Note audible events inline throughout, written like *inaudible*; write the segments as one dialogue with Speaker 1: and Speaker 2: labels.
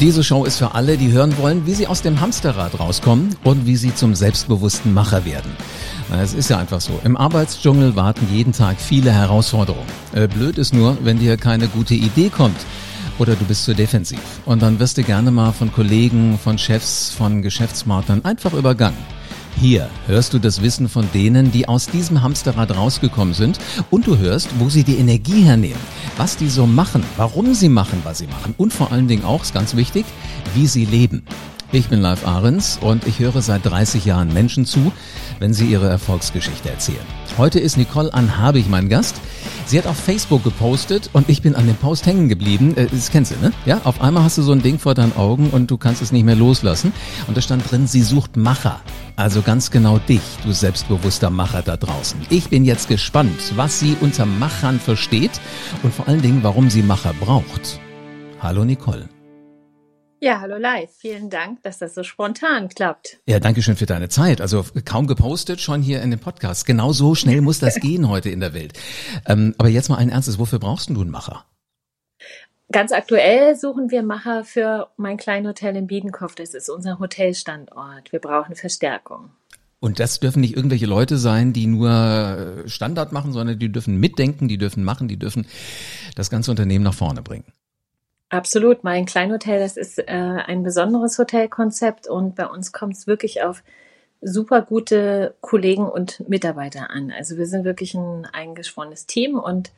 Speaker 1: Diese Show ist für alle, die hören wollen, wie sie aus dem Hamsterrad rauskommen und wie sie zum selbstbewussten Macher werden. Es ist ja einfach so. Im Arbeitsdschungel warten jeden Tag viele Herausforderungen. Äh, blöd ist nur, wenn dir keine gute Idee kommt oder du bist zu defensiv. Und dann wirst du gerne mal von Kollegen, von Chefs, von Geschäftspartnern einfach übergangen. Hier hörst du das Wissen von denen, die aus diesem Hamsterrad rausgekommen sind und du hörst, wo sie die Energie hernehmen, was die so machen, warum sie machen, was sie machen und vor allen Dingen auch, ist ganz wichtig, wie sie leben. Ich bin Live Ahrens und ich höre seit 30 Jahren Menschen zu, wenn sie ihre Erfolgsgeschichte erzählen. Heute ist Nicole Anhabig mein Gast. Sie hat auf Facebook gepostet und ich bin an dem Post hängen geblieben. Äh, das kennst du, ne? Ja, auf einmal hast du so ein Ding vor deinen Augen und du kannst es nicht mehr loslassen. Und da stand drin, sie sucht Macher. Also ganz genau dich, du selbstbewusster Macher da draußen. Ich bin jetzt gespannt, was sie unter Machern versteht und vor allen Dingen, warum sie Macher braucht. Hallo Nicole.
Speaker 2: Ja, hallo live. Vielen Dank, dass das so spontan klappt.
Speaker 1: Ja, danke schön für deine Zeit. Also kaum gepostet, schon hier in dem Podcast. Genau so schnell muss das *laughs* gehen heute in der Welt. Ähm, aber jetzt mal ein Ernstes, wofür brauchst du einen Macher?
Speaker 2: Ganz aktuell suchen wir Macher für mein kleines Hotel in Biedenkopf. Das ist unser Hotelstandort. Wir brauchen Verstärkung.
Speaker 1: Und das dürfen nicht irgendwelche Leute sein, die nur Standard machen, sondern die dürfen mitdenken, die dürfen machen, die dürfen das ganze Unternehmen nach vorne bringen.
Speaker 2: Absolut. Mein Kleinhotel, das ist äh, ein besonderes Hotelkonzept und bei uns kommt es wirklich auf super gute Kollegen und Mitarbeiter an. Also wir sind wirklich ein eingeschworenes Team und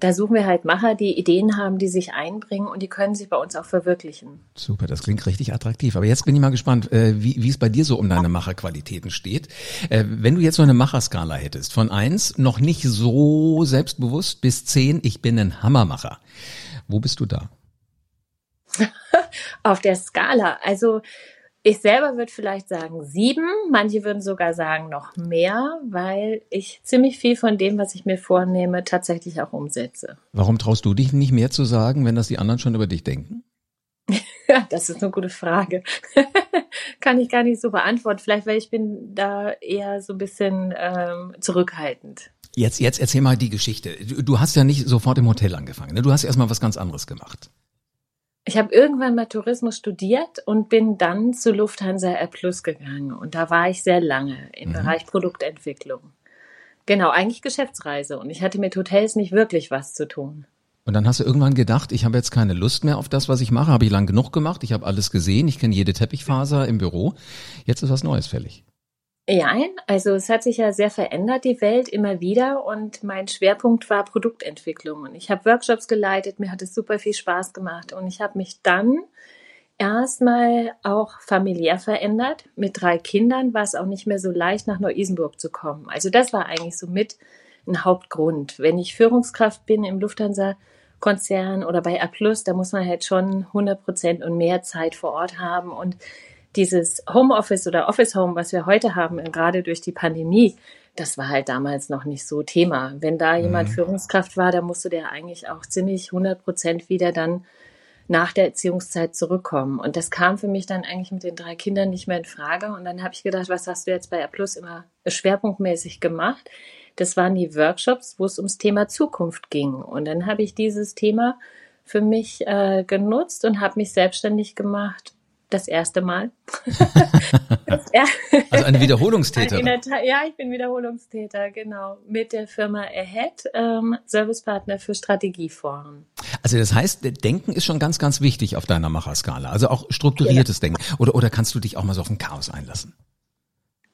Speaker 2: da suchen wir halt Macher, die Ideen haben, die sich einbringen und die können sich bei uns auch verwirklichen.
Speaker 1: Super, das klingt richtig attraktiv. Aber jetzt bin ich mal gespannt, äh, wie, wie es bei dir so um deine Macherqualitäten steht. Äh, wenn du jetzt so eine Macherskala hättest, von eins noch nicht so selbstbewusst bis zehn, ich bin ein Hammermacher. Wo bist du da? *laughs*
Speaker 2: auf der Skala. Also ich selber würde vielleicht sagen sieben, manche würden sogar sagen noch mehr, weil ich ziemlich viel von dem, was ich mir vornehme, tatsächlich auch umsetze.
Speaker 1: Warum traust du dich nicht mehr zu sagen, wenn das die anderen schon über dich denken? *laughs*
Speaker 2: Das ist eine gute Frage. *laughs* Kann ich gar nicht so beantworten. Vielleicht, weil ich bin da eher so ein bisschen ähm, zurückhaltend.
Speaker 1: Jetzt, jetzt erzähl mal die Geschichte. Du, hast ja nicht sofort im Hotel angefangen. Ne? Du hast erst mal was ganz anderes gemacht.
Speaker 2: Ich habe irgendwann mal Tourismus studiert und bin dann zu Lufthansa Air Plus gegangen. Und da war ich sehr lange im mhm. Bereich Produktentwicklung. Genau, eigentlich Geschäftsreise. Und ich hatte mit Hotels nicht wirklich was zu tun.
Speaker 1: Und dann hast du irgendwann gedacht, ich habe jetzt keine Lust mehr auf das, was ich mache. Habe ich lang genug gemacht. Ich habe alles gesehen. Ich kenne jede Teppichfaser im Büro. Jetzt ist was Neues fällig.
Speaker 2: Ja, also es hat sich ja sehr verändert, die Welt immer wieder und mein Schwerpunkt war Produktentwicklung und ich habe Workshops geleitet, mir hat es super viel Spaß gemacht und ich habe mich dann erstmal auch familiär verändert. Mit drei Kindern war es auch nicht mehr so leicht, nach Neu-Isenburg zu kommen. Also das war eigentlich so mit ein Hauptgrund. Wenn ich Führungskraft bin im Lufthansa-Konzern oder bei A+, da muss man halt schon 100 Prozent und mehr Zeit vor Ort haben und dieses Homeoffice oder Office Home, was wir heute haben, gerade durch die Pandemie, das war halt damals noch nicht so Thema. Wenn da jemand mhm. Führungskraft war, dann musste der eigentlich auch ziemlich 100 Prozent wieder dann nach der Erziehungszeit zurückkommen. Und das kam für mich dann eigentlich mit den drei Kindern nicht mehr in Frage. Und dann habe ich gedacht, was hast du jetzt bei A Plus immer schwerpunktmäßig gemacht? Das waren die Workshops, wo es ums Thema Zukunft ging. Und dann habe ich dieses Thema für mich äh, genutzt und habe mich selbstständig gemacht das erste Mal. *laughs*
Speaker 1: also eine Wiederholungstäterin.
Speaker 2: ja, ich bin Wiederholungstäter, genau. Mit der Firma Ahead, ähm, Servicepartner für Strategieforen.
Speaker 1: Also das heißt, Denken ist schon ganz, ganz wichtig auf deiner Macherskala. Also auch strukturiertes ja. Denken. Oder, oder kannst du dich auch mal so auf ein Chaos einlassen?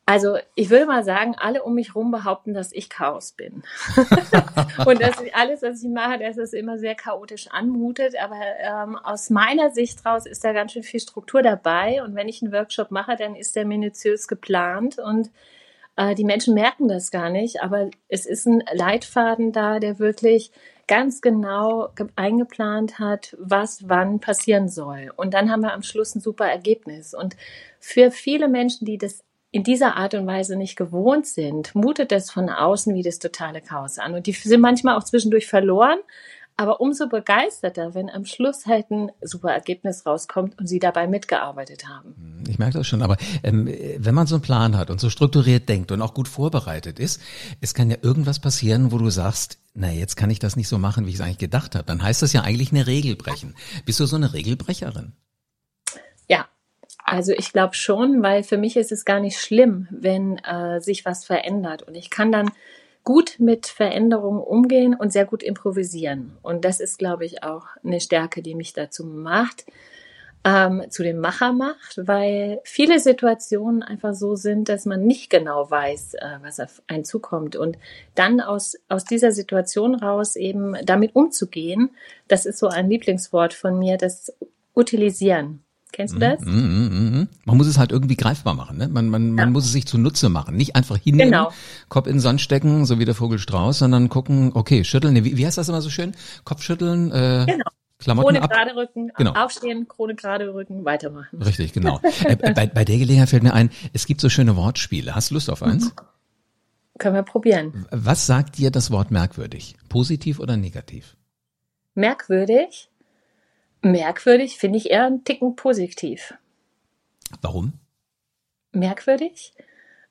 Speaker 2: Also ich würde mal sagen, alle um mich herum behaupten, dass ich Chaos bin. *laughs* und ich, alles, was ich mache, dass es immer sehr chaotisch anmutet. Aber ähm, aus meiner Sicht raus ist da ganz schön viel Struktur dabei. Und wenn ich einen Workshop mache, dann ist der minutiös geplant und äh, die Menschen merken das gar nicht. Aber es ist ein Leitfaden da, der wirklich ganz genau eingeplant hat, was wann passieren soll. Und dann haben wir am Schluss ein super Ergebnis. Und für viele Menschen, die das in dieser Art und Weise nicht gewohnt sind, mutet es von außen wie das totale Chaos an. Und die sind manchmal auch zwischendurch verloren, aber umso begeisterter, wenn am Schluss halt ein super Ergebnis rauskommt und sie dabei mitgearbeitet haben.
Speaker 1: Hm, ich merke das schon, aber ähm, wenn man so einen Plan hat und so strukturiert denkt und auch gut vorbereitet ist, es kann ja irgendwas passieren, wo du sagst, na jetzt kann ich das nicht so machen, wie ich es eigentlich gedacht habe. Dann heißt das ja eigentlich eine Regel brechen. Bist du so eine Regelbrecherin?
Speaker 2: Also ich glaube schon, weil für mich ist es gar nicht schlimm, wenn äh, sich was verändert. Und ich kann dann gut mit Veränderungen umgehen und sehr gut improvisieren. Und das ist, glaube ich, auch eine Stärke, die mich dazu macht, ähm, zu dem Macher macht, weil viele Situationen einfach so sind, dass man nicht genau weiß, äh, was auf einen zukommt. Und dann aus, aus dieser Situation raus eben damit umzugehen, das ist so ein Lieblingswort von mir, das Utilisieren. Kennst du das? Mm, mm,
Speaker 1: mm, man muss es halt irgendwie greifbar machen. Ne? Man, man, man muss es sich zunutze machen. Nicht einfach hinnehmen, genau. Kopf in den Sand stecken, so wie der Vogel Strauß, sondern gucken, okay, schütteln. Wie, wie heißt das immer so schön? Kopf schütteln. Äh, genau. Klamotten
Speaker 2: Krone ab. gerade rücken, genau. aufstehen, Krone gerade rücken, weitermachen.
Speaker 1: Richtig, genau. *laughs* äh, bei, bei der Gelegenheit fällt mir ein, es gibt so schöne Wortspiele. Hast du Lust auf eins?
Speaker 2: Können wir probieren.
Speaker 1: Was sagt dir das Wort merkwürdig? Positiv oder negativ?
Speaker 2: Merkwürdig? Merkwürdig finde ich eher einen Ticken positiv.
Speaker 1: Warum?
Speaker 2: Merkwürdig?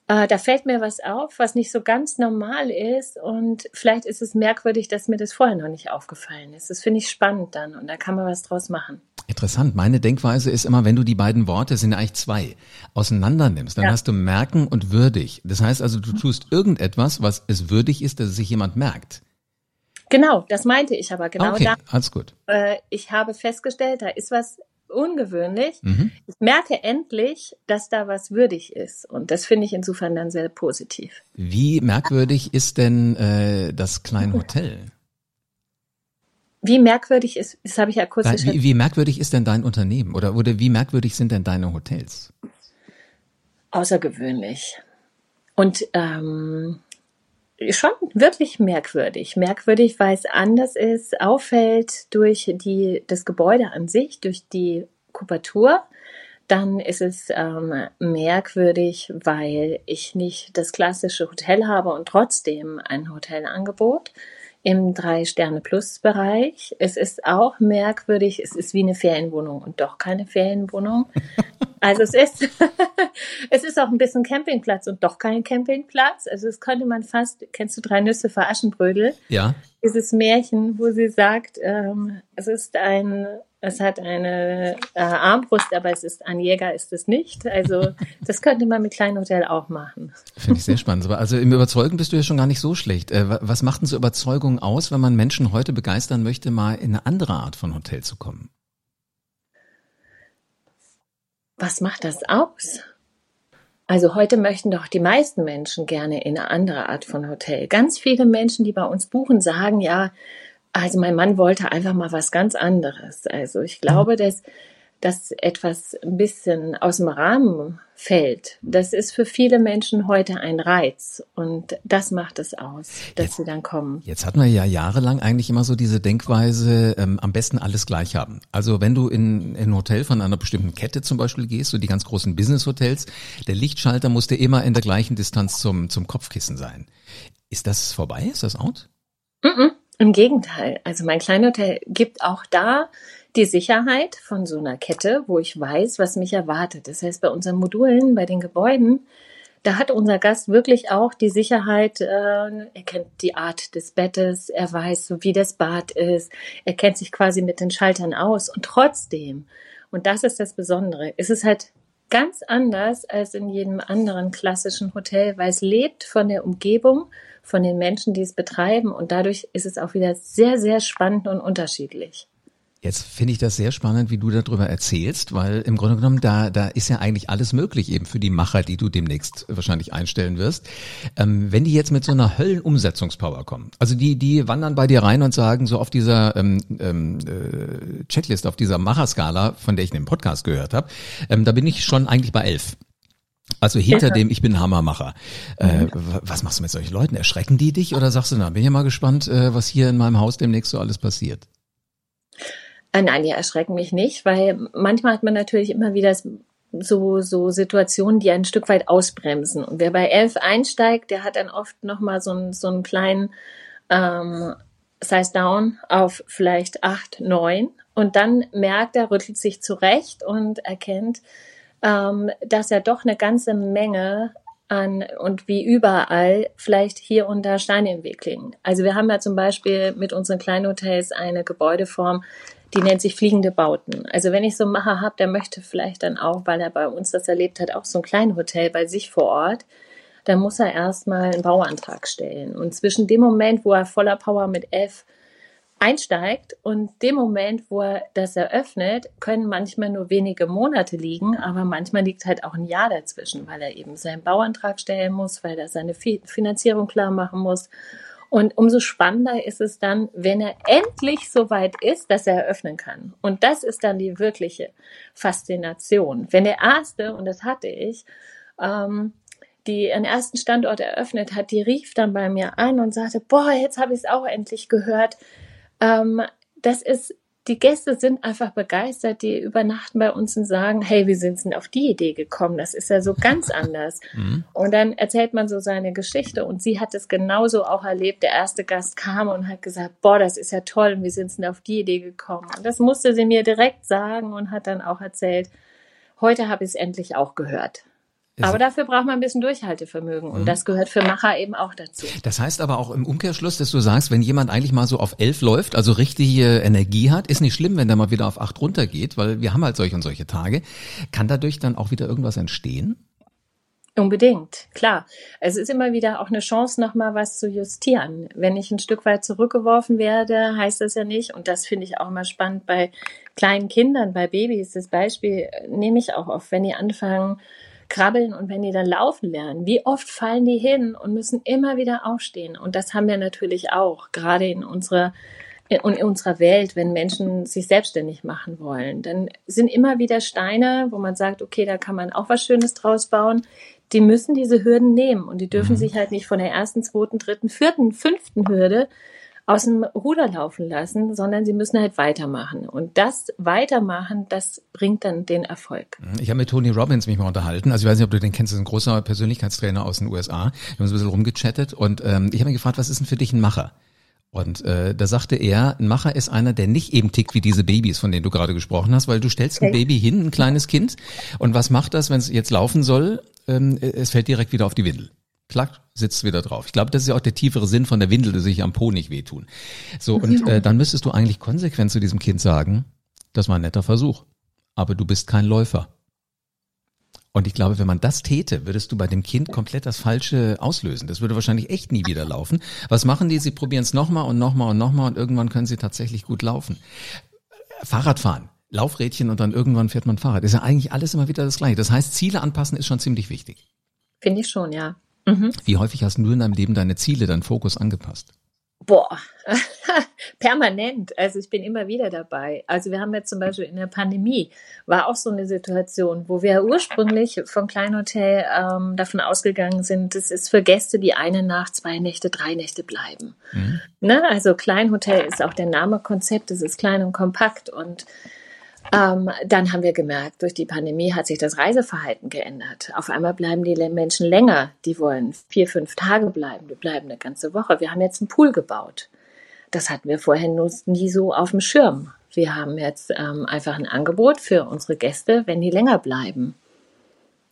Speaker 2: Äh, da fällt mir was auf, was nicht so ganz normal ist und vielleicht ist es merkwürdig, dass mir das vorher noch nicht aufgefallen ist. Das finde ich spannend dann und da kann man was draus machen.
Speaker 1: Interessant. Meine Denkweise ist immer, wenn du die beiden Worte, sind eigentlich zwei, auseinander nimmst, dann ja. hast du merken und würdig. Das heißt also, du tust irgendetwas, was es würdig ist, dass sich jemand merkt.
Speaker 2: Genau, das meinte ich aber genau
Speaker 1: okay, da. Alles gut.
Speaker 2: Äh, ich habe festgestellt, da ist was ungewöhnlich. Mhm. Ich merke endlich, dass da was würdig ist. Und das finde ich insofern dann sehr positiv.
Speaker 1: Wie merkwürdig ist denn äh, das kleine Hotel?
Speaker 2: Wie merkwürdig ist, das habe ich ja kurz
Speaker 1: wie, wie merkwürdig ist denn dein Unternehmen? Oder, oder wie merkwürdig sind denn deine Hotels?
Speaker 2: Außergewöhnlich. Und ähm, schon wirklich merkwürdig. Merkwürdig, weil es anders ist, auffällt durch die, das Gebäude an sich, durch die Kubatur. Dann ist es ähm, merkwürdig, weil ich nicht das klassische Hotel habe und trotzdem ein Hotelangebot im Drei-Sterne-Plus-Bereich. Es ist auch merkwürdig, es ist wie eine Ferienwohnung und doch keine Ferienwohnung. *laughs* Also es ist, *laughs* es ist auch ein bisschen Campingplatz und doch kein Campingplatz. Also es könnte man fast, kennst du drei Nüsse für Aschenbrödel?
Speaker 1: Ja.
Speaker 2: Dieses Märchen, wo sie sagt, ähm, es ist ein, es hat eine äh, Armbrust, aber es ist ein Jäger, ist es nicht. Also das könnte man mit Klein Hotel auch machen.
Speaker 1: Finde ich sehr spannend. Also im Überzeugen bist du ja schon gar nicht so schlecht. Äh, was macht denn so Überzeugung aus, wenn man Menschen heute begeistern möchte, mal in eine andere Art von Hotel zu kommen?
Speaker 2: was macht das aus? Also heute möchten doch die meisten Menschen gerne in eine andere Art von Hotel. Ganz viele Menschen, die bei uns buchen, sagen ja, also mein Mann wollte einfach mal was ganz anderes. Also ich glaube, dass dass etwas ein bisschen aus dem Rahmen fällt, das ist für viele Menschen heute ein Reiz und das macht es aus, dass jetzt, sie dann kommen.
Speaker 1: Jetzt hatten wir ja jahrelang eigentlich immer so diese Denkweise, ähm, am besten alles gleich haben. Also wenn du in, in ein Hotel von einer bestimmten Kette zum Beispiel gehst, so die ganz großen Business-Hotels, der Lichtschalter musste immer in der gleichen Distanz zum, zum Kopfkissen sein. Ist das vorbei? Ist das out?
Speaker 2: Mm -mm, Im Gegenteil. Also mein Kleinhotel gibt auch da die Sicherheit von so einer Kette, wo ich weiß, was mich erwartet. Das heißt, bei unseren Modulen, bei den Gebäuden, da hat unser Gast wirklich auch die Sicherheit, äh, er kennt die Art des Bettes, er weiß, wie das Bad ist, er kennt sich quasi mit den Schaltern aus und trotzdem, und das ist das Besondere, ist es halt ganz anders als in jedem anderen klassischen Hotel, weil es lebt von der Umgebung, von den Menschen, die es betreiben und dadurch ist es auch wieder sehr, sehr spannend und unterschiedlich.
Speaker 1: Jetzt finde ich das sehr spannend, wie du darüber erzählst, weil im Grunde genommen da, da ist ja eigentlich alles möglich eben für die Macher, die du demnächst wahrscheinlich einstellen wirst. Ähm, wenn die jetzt mit so einer Höllenumsetzungspower kommen, also die, die wandern bei dir rein und sagen so auf dieser ähm, ähm, äh, Checklist, auf dieser Macherskala, von der ich in dem Podcast gehört habe, ähm, da bin ich schon eigentlich bei elf. Also hinter ja. dem, ich bin Hammermacher. Äh, was machst du mit solchen Leuten? Erschrecken die dich oder sagst du, na, bin ja mal gespannt, äh, was hier in meinem Haus demnächst so alles passiert?
Speaker 2: Äh, nein, die erschrecken mich nicht, weil manchmal hat man natürlich immer wieder so, so Situationen, die ein Stück weit ausbremsen. Und wer bei elf einsteigt, der hat dann oft nochmal so, einen so einen kleinen ähm, Size Down auf vielleicht acht, neun. Und dann merkt er, rüttelt sich zurecht und erkennt, ähm, dass er doch eine ganze Menge an und wie überall vielleicht hier und da Steine im Weg liegen. Also wir haben ja zum Beispiel mit unseren Kleinhotels eine Gebäudeform, die nennt sich fliegende Bauten. Also wenn ich so einen Macher habe, der möchte vielleicht dann auch, weil er bei uns das erlebt hat, auch so ein kleines Hotel bei sich vor Ort, dann muss er erstmal einen Bauantrag stellen. Und zwischen dem Moment, wo er voller Power mit F einsteigt und dem Moment, wo er das eröffnet, können manchmal nur wenige Monate liegen, aber manchmal liegt halt auch ein Jahr dazwischen, weil er eben seinen Bauantrag stellen muss, weil er seine Finanzierung klar machen muss. Und umso spannender ist es dann, wenn er endlich so weit ist, dass er eröffnen kann. Und das ist dann die wirkliche Faszination. Wenn der erste, und das hatte ich, ähm, die einen ersten Standort eröffnet hat, die rief dann bei mir an und sagte, boah, jetzt habe ich es auch endlich gehört. Ähm, das ist, die Gäste sind einfach begeistert, die übernachten bei uns und sagen, hey, wie sind denn auf die Idee gekommen? Das ist ja so ganz anders. Mhm. Und dann erzählt man so seine Geschichte und sie hat es genauso auch erlebt. Der erste Gast kam und hat gesagt, boah, das ist ja toll und wie sind denn auf die Idee gekommen? Und das musste sie mir direkt sagen und hat dann auch erzählt, heute habe ich es endlich auch gehört. Aber dafür braucht man ein bisschen Durchhaltevermögen und mhm. das gehört für Macher eben auch dazu.
Speaker 1: Das heißt aber auch im Umkehrschluss, dass du sagst, wenn jemand eigentlich mal so auf elf läuft, also richtige Energie hat, ist nicht schlimm, wenn der mal wieder auf acht runtergeht, weil wir haben halt solche und solche Tage. Kann dadurch dann auch wieder irgendwas entstehen?
Speaker 2: Unbedingt, klar. Es ist immer wieder auch eine Chance, nochmal was zu justieren. Wenn ich ein Stück weit zurückgeworfen werde, heißt das ja nicht, und das finde ich auch immer spannend bei kleinen Kindern, bei Babys, das Beispiel nehme ich auch oft, wenn die anfangen, krabbeln und wenn die dann laufen lernen, wie oft fallen die hin und müssen immer wieder aufstehen? Und das haben wir natürlich auch, gerade in unserer in unserer Welt, wenn Menschen sich selbstständig machen wollen, dann sind immer wieder Steine, wo man sagt, okay, da kann man auch was Schönes draus bauen. Die müssen diese Hürden nehmen und die dürfen mhm. sich halt nicht von der ersten, zweiten, dritten, vierten, fünften Hürde aus dem Ruder laufen lassen, sondern sie müssen halt weitermachen. Und das Weitermachen, das bringt dann den Erfolg.
Speaker 1: Ich habe mit Tony Robbins mich mal unterhalten. Also ich weiß nicht, ob du den kennst, das ist ein großer Persönlichkeitstrainer aus den USA. Wir haben uns ein bisschen rumgechattet und ähm, ich habe ihn gefragt, was ist denn für dich ein Macher? Und äh, da sagte er, ein Macher ist einer, der nicht eben tickt wie diese Babys, von denen du gerade gesprochen hast, weil du stellst ein Baby hin, ein kleines Kind, und was macht das, wenn es jetzt laufen soll? Ähm, es fällt direkt wieder auf die Windel klack, sitzt wieder drauf. Ich glaube, das ist ja auch der tiefere Sinn von der Windel, dass sich am Po nicht wehtun. So, und äh, dann müsstest du eigentlich konsequent zu diesem Kind sagen, das war ein netter Versuch, aber du bist kein Läufer. Und ich glaube, wenn man das täte, würdest du bei dem Kind komplett das Falsche auslösen. Das würde wahrscheinlich echt nie wieder laufen. Was machen die? Sie probieren es nochmal und nochmal und nochmal und irgendwann können sie tatsächlich gut laufen. Fahrradfahren. Laufrädchen und dann irgendwann fährt man Fahrrad. Ist ja eigentlich alles immer wieder das Gleiche. Das heißt, Ziele anpassen ist schon ziemlich wichtig.
Speaker 2: Finde ich schon, ja.
Speaker 1: Mhm. Wie häufig hast du in deinem Leben deine Ziele, deinen Fokus angepasst?
Speaker 2: Boah, *laughs* permanent. Also ich bin immer wieder dabei. Also wir haben jetzt zum Beispiel in der Pandemie war auch so eine Situation, wo wir ursprünglich vom Kleinhotel ähm, davon ausgegangen sind, das ist für Gäste, die eine Nacht, zwei Nächte, drei Nächte bleiben. Mhm. Ne? Also Kleinhotel ist auch der Name Konzept, es ist klein und kompakt und ähm, dann haben wir gemerkt, durch die Pandemie hat sich das Reiseverhalten geändert. Auf einmal bleiben die Menschen länger. Die wollen vier, fünf Tage bleiben. Die bleiben eine ganze Woche. Wir haben jetzt einen Pool gebaut. Das hatten wir vorher nie so auf dem Schirm. Wir haben jetzt ähm, einfach ein Angebot für unsere Gäste, wenn die länger bleiben.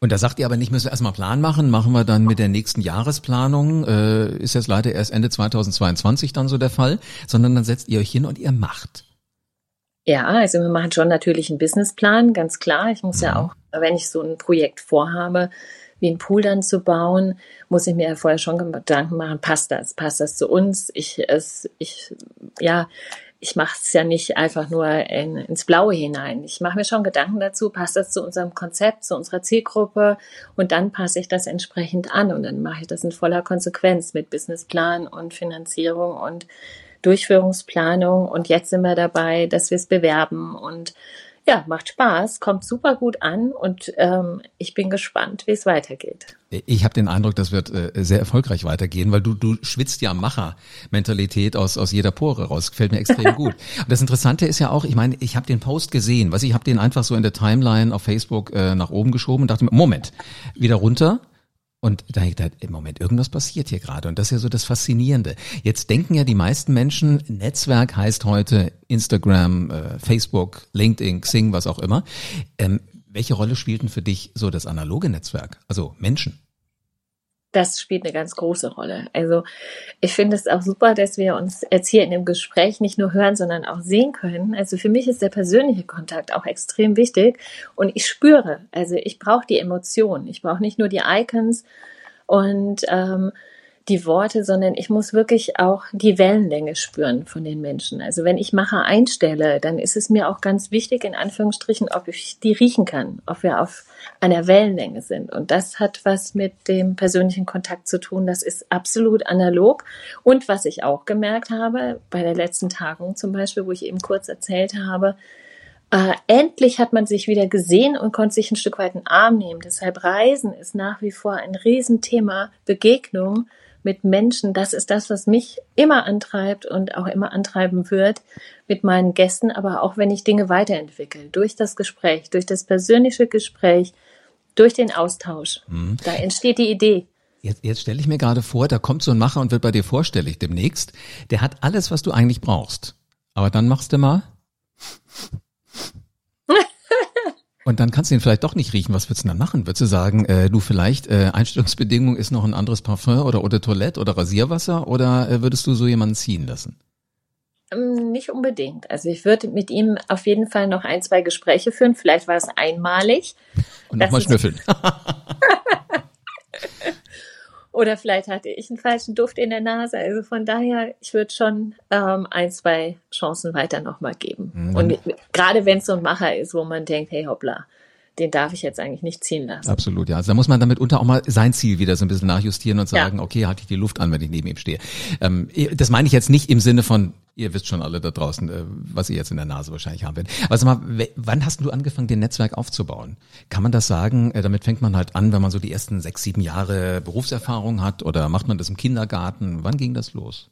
Speaker 1: Und da sagt ihr aber nicht, müssen wir erstmal Plan machen, machen wir dann mit der nächsten Jahresplanung, äh, ist jetzt leider erst Ende 2022 dann so der Fall, sondern dann setzt ihr euch hin und ihr macht.
Speaker 2: Ja, also wir machen schon natürlich einen Businessplan, ganz klar. Ich muss ja mhm. auch, wenn ich so ein Projekt vorhabe, wie ein Pool dann zu bauen, muss ich mir ja vorher schon Gedanken machen, passt das? Passt das zu uns? Ich, es, ich, ja, ich mache es ja nicht einfach nur in, ins Blaue hinein. Ich mache mir schon Gedanken dazu, passt das zu unserem Konzept, zu unserer Zielgruppe und dann passe ich das entsprechend an und dann mache ich das in voller Konsequenz mit Businessplan und Finanzierung und Durchführungsplanung und jetzt sind wir dabei, dass wir es bewerben und ja, macht Spaß, kommt super gut an und ähm, ich bin gespannt, wie es weitergeht.
Speaker 1: Ich habe den Eindruck, das wird äh, sehr erfolgreich weitergehen, weil du du schwitzt ja Macher-Mentalität aus aus jeder Pore raus. Gefällt mir extrem *laughs* gut. Und das Interessante ist ja auch, ich meine, ich habe den Post gesehen, was ich habe den einfach so in der Timeline auf Facebook äh, nach oben geschoben und dachte mir, Moment, wieder runter und da ich da im Moment irgendwas passiert hier gerade und das ist ja so das Faszinierende. Jetzt denken ja die meisten Menschen, Netzwerk heißt heute Instagram, äh, Facebook, LinkedIn, Xing, was auch immer. Ähm, welche Rolle spielten für dich so das analoge Netzwerk, also Menschen?
Speaker 2: Das spielt eine ganz große Rolle. Also ich finde es auch super, dass wir uns jetzt hier in dem Gespräch nicht nur hören, sondern auch sehen können. Also für mich ist der persönliche Kontakt auch extrem wichtig und ich spüre, also ich brauche die Emotionen, ich brauche nicht nur die Icons und ähm, die Worte, sondern ich muss wirklich auch die Wellenlänge spüren von den Menschen. Also wenn ich Macher einstelle, dann ist es mir auch ganz wichtig, in Anführungsstrichen, ob ich die riechen kann, ob wir auf einer Wellenlänge sind. Und das hat was mit dem persönlichen Kontakt zu tun. Das ist absolut analog. Und was ich auch gemerkt habe, bei der letzten Tagung zum Beispiel, wo ich eben kurz erzählt habe, äh, endlich hat man sich wieder gesehen und konnte sich ein Stück weit in den Arm nehmen. Deshalb Reisen ist nach wie vor ein Riesenthema. Begegnung mit Menschen, das ist das, was mich immer antreibt und auch immer antreiben wird mit meinen Gästen, aber auch wenn ich Dinge weiterentwickle, durch das Gespräch, durch das persönliche Gespräch, durch den Austausch. Mhm. Da entsteht die Idee.
Speaker 1: Jetzt, jetzt stelle ich mir gerade vor, da kommt so ein Macher und wird bei dir vorstellig demnächst. Der hat alles, was du eigentlich brauchst. Aber dann machst du mal Und dann kannst du ihn vielleicht doch nicht riechen. Was würdest du dann machen? Würdest du sagen, äh, du vielleicht, äh, Einstellungsbedingung ist noch ein anderes Parfum oder Eau de Toilette oder Rasierwasser oder äh, würdest du so jemanden ziehen lassen?
Speaker 2: Ähm, nicht unbedingt. Also ich würde mit ihm auf jeden Fall noch ein, zwei Gespräche führen. Vielleicht war es einmalig.
Speaker 1: Und nochmal schnüffeln. *laughs* *laughs*
Speaker 2: Oder vielleicht hatte ich einen falschen Duft in der Nase. Also von daher, ich würde schon ähm, ein, zwei Chancen weiter nochmal geben. Mhm. Und gerade wenn es so ein Macher ist, wo man denkt, hey hoppla, den darf ich jetzt eigentlich nicht ziehen lassen.
Speaker 1: Absolut, ja. Also da muss man damit unter auch mal sein Ziel wieder so ein bisschen nachjustieren und sagen, ja. okay, halte ich die Luft an, wenn ich neben ihm stehe. Ähm, das meine ich jetzt nicht im Sinne von, ihr wisst schon alle da draußen, äh, was ihr jetzt in der Nase wahrscheinlich haben werdet. Also mal, wann hast du angefangen, den Netzwerk aufzubauen? Kann man das sagen? Äh, damit fängt man halt an, wenn man so die ersten sechs, sieben Jahre Berufserfahrung hat oder macht man das im Kindergarten? Wann ging das los?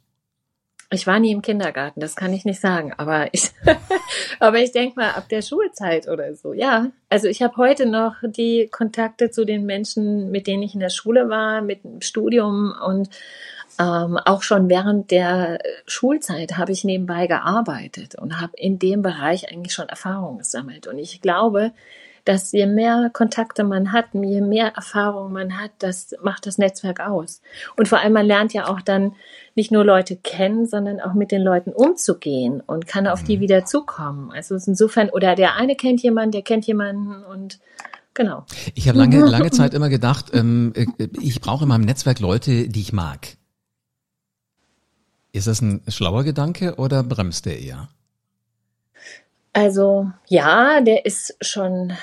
Speaker 2: Ich war nie im Kindergarten, das kann ich nicht sagen, aber ich, *laughs* aber ich denke mal ab der Schulzeit oder so. Ja, also ich habe heute noch die Kontakte zu den Menschen, mit denen ich in der Schule war, mit dem Studium und ähm, auch schon während der Schulzeit habe ich nebenbei gearbeitet und habe in dem Bereich eigentlich schon Erfahrungen gesammelt. Und ich glaube, dass je mehr Kontakte man hat, je mehr Erfahrung man hat, das macht das Netzwerk aus. Und vor allem, man lernt ja auch dann nicht nur Leute kennen, sondern auch mit den Leuten umzugehen und kann auf die mhm. wieder zukommen. Also insofern, oder der eine kennt jemanden, der kennt jemanden und genau.
Speaker 1: Ich habe lange, *laughs* lange Zeit immer gedacht, ähm, äh, ich brauche in meinem Netzwerk Leute, die ich mag. Ist das ein schlauer Gedanke oder bremst der eher?
Speaker 2: Also ja, der ist schon.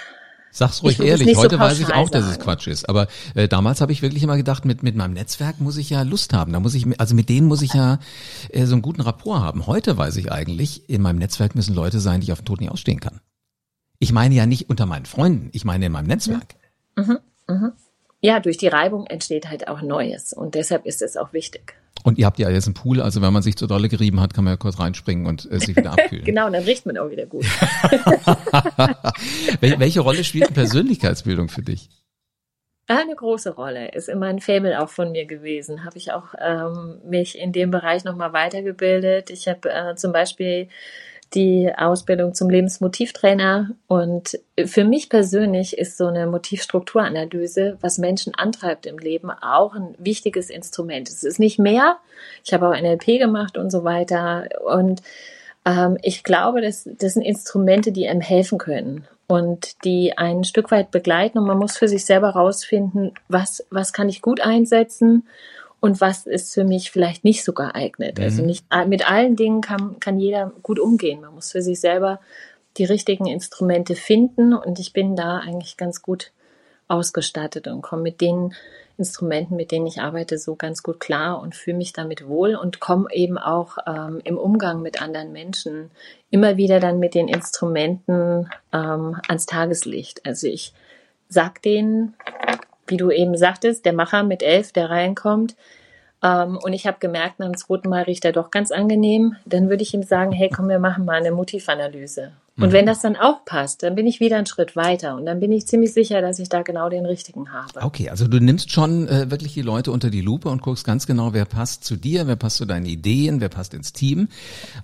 Speaker 1: Sag's ruhig ehrlich, heute so weiß ich auch, dass es Quatsch ist. Aber äh, damals habe ich wirklich immer gedacht, mit, mit meinem Netzwerk muss ich ja Lust haben. Da muss ich, also mit denen muss ich ja äh, so einen guten Rapport haben. Heute weiß ich eigentlich, in meinem Netzwerk müssen Leute sein, die ich auf den Tod nicht ausstehen kann. Ich meine ja nicht unter meinen Freunden, ich meine in meinem Netzwerk.
Speaker 2: Mhm, mhm. Ja, durch die Reibung entsteht halt auch Neues und deshalb ist es auch wichtig.
Speaker 1: Und ihr habt ja jetzt einen Pool, also wenn man sich zur Dolle gerieben hat, kann man ja kurz reinspringen und äh, sich wieder *laughs* abkühlen.
Speaker 2: genau, dann riecht man auch wieder gut. *laughs*
Speaker 1: Welche Rolle spielt Persönlichkeitsbildung für dich?
Speaker 2: Eine große Rolle ist immer ein Fable auch von mir gewesen. Habe ich auch ähm, mich in dem Bereich nochmal weitergebildet. Ich habe äh, zum Beispiel die Ausbildung zum Lebensmotivtrainer. Und für mich persönlich ist so eine Motivstrukturanalyse, was Menschen antreibt im Leben, auch ein wichtiges Instrument. Es ist nicht mehr. Ich habe auch NLP gemacht und so weiter. Und ähm, ich glaube, das, das sind Instrumente, die einem helfen können und die ein Stück weit begleiten. Und man muss für sich selber rausfinden, was, was kann ich gut einsetzen und was ist für mich vielleicht nicht so geeignet. Also mhm. Also nicht mit allen Dingen kann, kann jeder gut umgehen. Man muss für sich selber die richtigen Instrumente finden und ich bin da eigentlich ganz gut ausgestattet und komme mit den Instrumenten, mit denen ich arbeite, so ganz gut klar und fühle mich damit wohl und komme eben auch ähm, im Umgang mit anderen Menschen immer wieder dann mit den Instrumenten ähm, ans Tageslicht. Also ich sag denen, wie du eben sagtest, der Macher mit elf, der reinkommt, ähm, und ich habe gemerkt, nach dem zweiten Mal riecht er doch ganz angenehm, dann würde ich ihm sagen, hey, komm, wir machen mal eine Motivanalyse. Und mhm. wenn das dann auch passt, dann bin ich wieder einen Schritt weiter und dann bin ich ziemlich sicher, dass ich da genau den richtigen habe.
Speaker 1: Okay, also du nimmst schon äh, wirklich die Leute unter die Lupe und guckst ganz genau, wer passt zu dir, wer passt zu deinen Ideen, wer passt ins Team.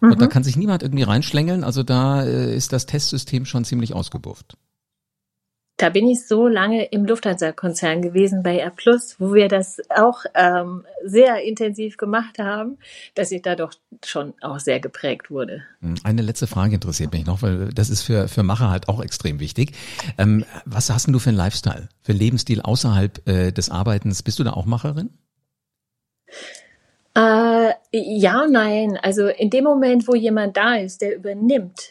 Speaker 1: Mhm. Und da kann sich niemand irgendwie reinschlängeln. Also da äh, ist das Testsystem schon ziemlich ausgebufft.
Speaker 2: Da bin ich so lange im Lufthansa-Konzern gewesen bei Air Plus, wo wir das auch ähm, sehr intensiv gemacht haben, dass ich da doch schon auch sehr geprägt wurde.
Speaker 1: Hm, eine letzte Frage interessiert mich noch, weil das ist für, für Macher halt auch extrem wichtig. Ähm, was hast denn du für einen Lifestyle, für einen Lebensstil außerhalb äh, des Arbeitens? Bist du da auch Macherin?
Speaker 2: Äh, ja, nein. Also in dem Moment, wo jemand da ist, der übernimmt,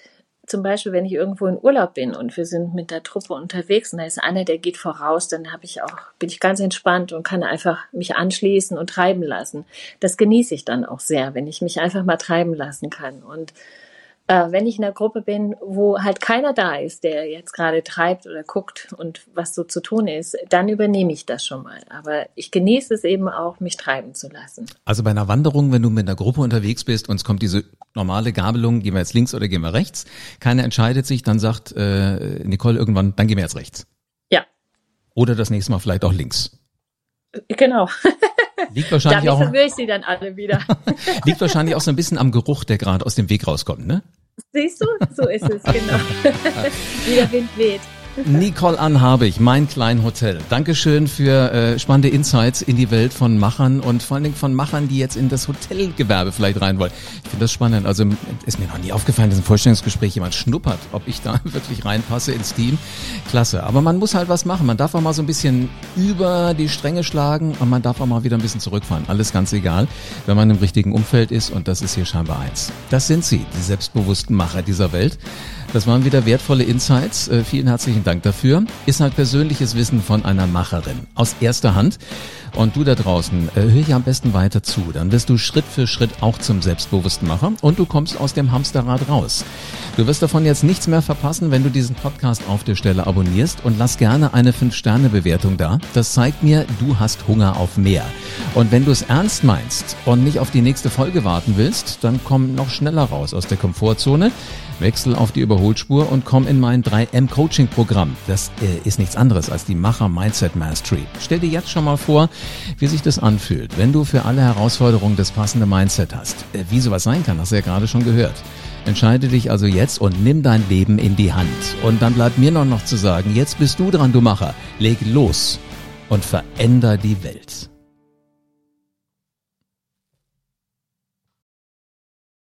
Speaker 2: zum Beispiel, wenn ich irgendwo in Urlaub bin und wir sind mit der Truppe unterwegs und da ist einer, der geht voraus, dann habe ich auch, bin ich ganz entspannt und kann einfach mich anschließen und treiben lassen. Das genieße ich dann auch sehr, wenn ich mich einfach mal treiben lassen kann. Und äh, wenn ich in einer Gruppe bin, wo halt keiner da ist, der jetzt gerade treibt oder guckt und was so zu tun ist, dann übernehme ich das schon mal. Aber ich genieße es eben auch, mich treiben zu lassen.
Speaker 1: Also bei einer Wanderung, wenn du mit einer Gruppe unterwegs bist und es kommt diese normale Gabelung, gehen wir jetzt links oder gehen wir rechts, keiner entscheidet sich, dann sagt äh, Nicole irgendwann, dann gehen wir jetzt rechts.
Speaker 2: Ja.
Speaker 1: Oder das nächste Mal vielleicht auch links.
Speaker 2: Genau. *laughs*
Speaker 1: Liegt wahrscheinlich
Speaker 2: Damit
Speaker 1: auch.
Speaker 2: ich sie dann alle wieder. *laughs*
Speaker 1: liegt wahrscheinlich auch so ein bisschen am Geruch, der gerade aus dem Weg rauskommt, ne?
Speaker 2: Siehst du? So ist es, genau. *laughs* Wie der Wind weht.
Speaker 1: Nicole Anhabig, mein klein Hotel. Dankeschön für äh, spannende Insights in die Welt von Machern und vor allen Dingen von Machern, die jetzt in das Hotelgewerbe vielleicht rein wollen. Ich finde das spannend. Also ist mir noch nie aufgefallen, dass im Vorstellungsgespräch jemand schnuppert, ob ich da *laughs* wirklich reinpasse ins Team. Klasse. Aber man muss halt was machen. Man darf auch mal so ein bisschen über die Stränge schlagen und man darf auch mal wieder ein bisschen zurückfahren. Alles ganz egal, wenn man im richtigen Umfeld ist und das ist hier scheinbar eins. Das sind sie, die selbstbewussten Macher dieser Welt. Das waren wieder wertvolle Insights. Äh, vielen herzlichen Dank dafür. Ist halt persönliches Wissen von einer Macherin aus erster Hand. Und du da draußen, äh, hör hier am besten weiter zu. Dann wirst du Schritt für Schritt auch zum selbstbewussten Macher und du kommst aus dem Hamsterrad raus. Du wirst davon jetzt nichts mehr verpassen, wenn du diesen Podcast auf der Stelle abonnierst und lass gerne eine 5-Sterne-Bewertung da. Das zeigt mir, du hast Hunger auf mehr. Und wenn du es ernst meinst und nicht auf die nächste Folge warten willst, dann komm noch schneller raus aus der Komfortzone. Wechsel auf die Überholspur und komm in mein 3M Coaching Programm. Das äh, ist nichts anderes als die Macher Mindset Mastery. Stell dir jetzt schon mal vor, wie sich das anfühlt, wenn du für alle Herausforderungen das passende Mindset hast. Äh, wie sowas sein kann, hast du ja gerade schon gehört. Entscheide dich also jetzt und nimm dein Leben in die Hand. Und dann bleibt mir noch, noch zu sagen, jetzt bist du dran, du Macher. Leg los und veränder die Welt.